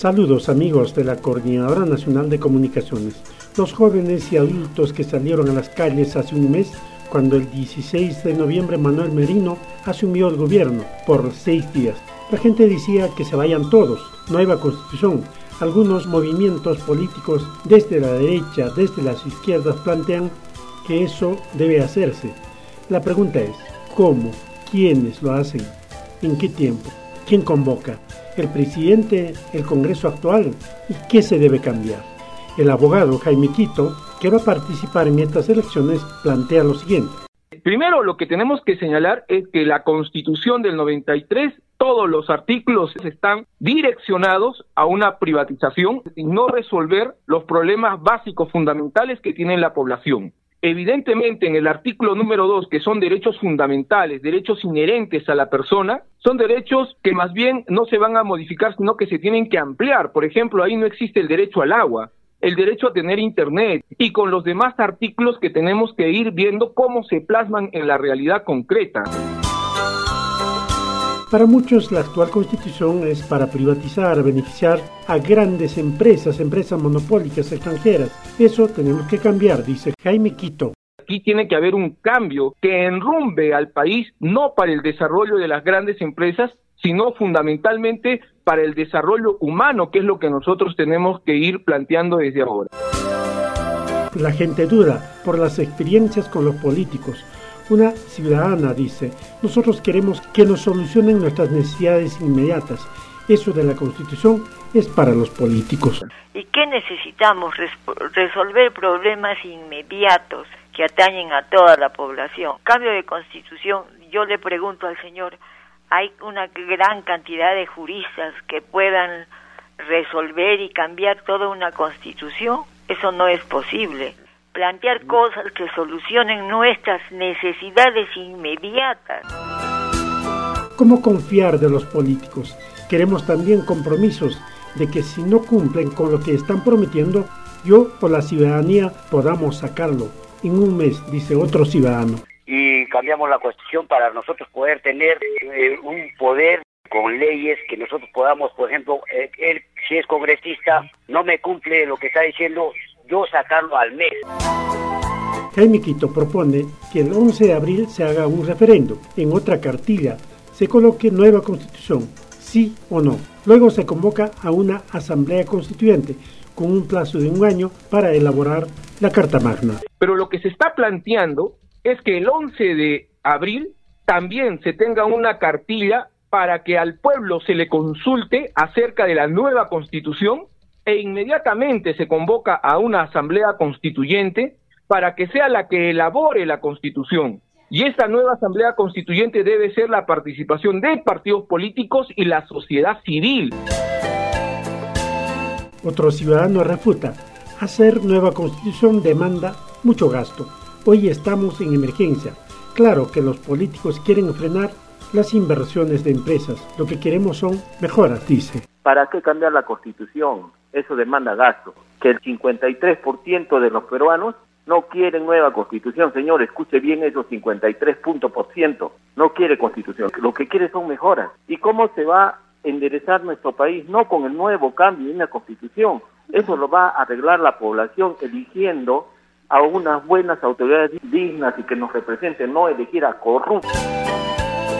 Saludos amigos de la Coordinadora Nacional de Comunicaciones. Los jóvenes y adultos que salieron a las calles hace un mes, cuando el 16 de noviembre Manuel Merino asumió el gobierno por seis días. La gente decía que se vayan todos, nueva constitución. Algunos movimientos políticos desde la derecha, desde las izquierdas plantean que eso debe hacerse. La pregunta es, ¿cómo? ¿Quiénes lo hacen? ¿En qué tiempo? ¿Quién convoca? El presidente, el Congreso actual y qué se debe cambiar. El abogado Jaime Quito, que va a participar en estas elecciones, plantea lo siguiente. Primero, lo que tenemos que señalar es que la Constitución del 93, todos los artículos están direccionados a una privatización y no resolver los problemas básicos fundamentales que tiene la población. Evidentemente, en el artículo número dos, que son derechos fundamentales, derechos inherentes a la persona, son derechos que más bien no se van a modificar, sino que se tienen que ampliar. Por ejemplo, ahí no existe el derecho al agua, el derecho a tener Internet y con los demás artículos que tenemos que ir viendo cómo se plasman en la realidad concreta. Para muchos la actual constitución es para privatizar, beneficiar a grandes empresas, empresas monopólicas extranjeras. Eso tenemos que cambiar, dice Jaime Quito. Aquí tiene que haber un cambio que enrumbe al país no para el desarrollo de las grandes empresas, sino fundamentalmente para el desarrollo humano, que es lo que nosotros tenemos que ir planteando desde ahora. La gente dura por las experiencias con los políticos, una ciudadana dice, nosotros queremos que nos solucionen nuestras necesidades inmediatas. Eso de la Constitución es para los políticos. ¿Y qué necesitamos? resolver problemas inmediatos que atañen a toda la población. Cambio de Constitución, yo le pregunto al señor, ¿hay una gran cantidad de juristas que puedan resolver y cambiar toda una Constitución? Eso no es posible plantear cosas que solucionen nuestras necesidades inmediatas. ¿Cómo confiar de los políticos? Queremos también compromisos de que si no cumplen con lo que están prometiendo, yo o la ciudadanía podamos sacarlo en un mes, dice otro ciudadano. Y cambiamos la constitución para nosotros poder tener eh, un poder con leyes que nosotros podamos, por ejemplo, eh, él si es congresista no me cumple lo que está diciendo, yo sacarlo al mes. Jaime Quito propone que el 11 de abril se haga un referendo. En otra cartilla se coloque nueva constitución, sí o no. Luego se convoca a una asamblea constituyente con un plazo de un año para elaborar la Carta Magna. Pero lo que se está planteando es que el 11 de abril también se tenga una cartilla para que al pueblo se le consulte acerca de la nueva constitución e inmediatamente se convoca a una asamblea constituyente para que sea la que elabore la constitución. Y esta nueva asamblea constituyente debe ser la participación de partidos políticos y la sociedad civil. Otro ciudadano refuta, hacer nueva constitución demanda mucho gasto. Hoy estamos en emergencia. Claro que los políticos quieren frenar las inversiones de empresas. Lo que queremos son mejoras, dice. ¿Para qué cambiar la constitución? Eso demanda gasto. Que el 53% de los peruanos no quieren nueva constitución. Señor, escuche bien esos 53 puntos por ciento. No quiere constitución. Lo que quiere son mejoras. ¿Y cómo se va a enderezar nuestro país? No con el nuevo cambio en la constitución. Eso lo va a arreglar la población eligiendo a unas buenas autoridades dignas y que nos representen, no elegir a corruptos.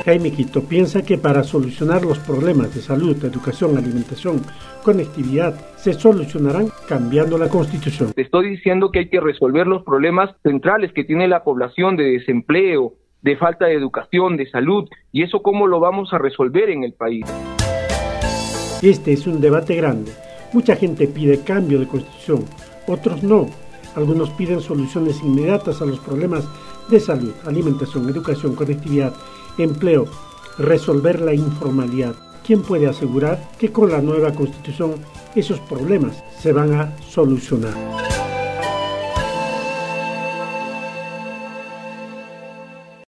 Jaime Quito piensa que para solucionar los problemas de salud, educación, alimentación, conectividad, se solucionarán cambiando la constitución. Te estoy diciendo que hay que resolver los problemas centrales que tiene la población de desempleo, de falta de educación, de salud, y eso cómo lo vamos a resolver en el país. Este es un debate grande. Mucha gente pide cambio de constitución, otros no. Algunos piden soluciones inmediatas a los problemas de salud, alimentación, educación, conectividad empleo, resolver la informalidad. ¿Quién puede asegurar que con la nueva constitución esos problemas se van a solucionar?